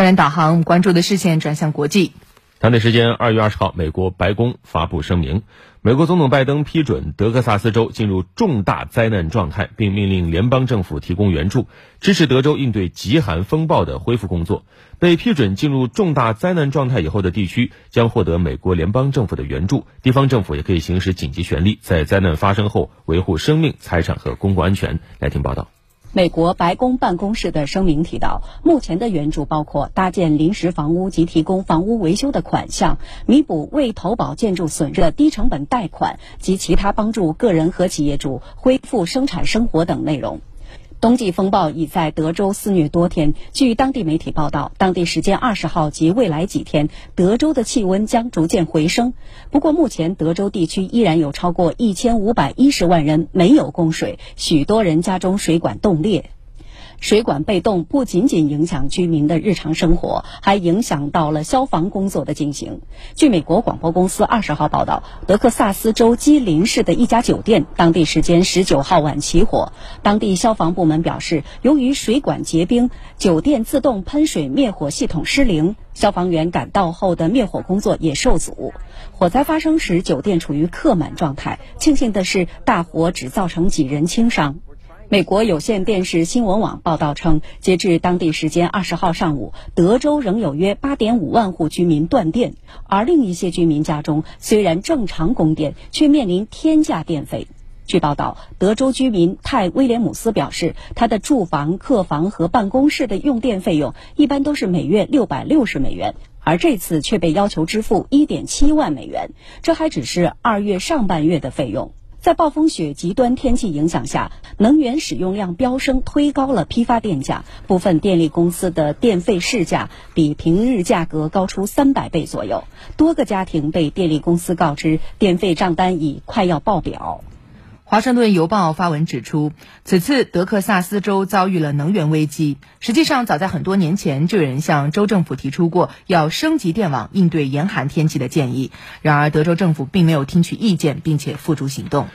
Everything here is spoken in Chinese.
焦点导航，关注的视线转向国际。当地时间二月二十号，美国白宫发布声明，美国总统拜登批准德克萨斯州进入重大灾难状态，并命令联邦政府提供援助，支持德州应对极寒风暴的恢复工作。被批准进入重大灾难状态以后的地区将获得美国联邦政府的援助，地方政府也可以行使紧急权力，在灾难发生后维护生命、财产和公共安全。来听报道。美国白宫办公室的声明提到，目前的援助包括搭建临时房屋及提供房屋维修的款项，弥补未投保建筑损失的低成本贷款及其他帮助个人和企业主恢复生产生活等内容。冬季风暴已在德州肆虐多天。据当地媒体报道，当地时间二十号及未来几天，德州的气温将逐渐回升。不过，目前德州地区依然有超过一千五百一十万人没有供水，许多人家中水管冻裂。水管被冻不仅仅影响居民的日常生活，还影响到了消防工作的进行。据美国广播公司二十号报道，德克萨斯州基林市的一家酒店，当地时间十九号晚起火。当地消防部门表示，由于水管结冰，酒店自动喷水灭火系统失灵，消防员赶到后的灭火工作也受阻。火灾发生时，酒店处于客满状态。庆幸的是，大火只造成几人轻伤。美国有线电视新闻网报道称，截至当地时间二十号上午，德州仍有约八点五万户居民断电，而另一些居民家中虽然正常供电，却面临天价电费。据报道，德州居民泰威廉姆斯表示，他的住房、客房和办公室的用电费用一般都是每月六百六十美元，而这次却被要求支付一点七万美元，这还只是二月上半月的费用。在暴风雪极端天气影响下，能源使用量飙升，推高了批发电价。部分电力公司的电费市价比平日价格高出三百倍左右。多个家庭被电力公司告知，电费账单已快要爆表。华盛顿邮报发文指出，此次德克萨斯州遭遇了能源危机。实际上，早在很多年前就有人向州政府提出过要升级电网应对严寒天气的建议。然而，德州政府并没有听取意见，并且付诸行动。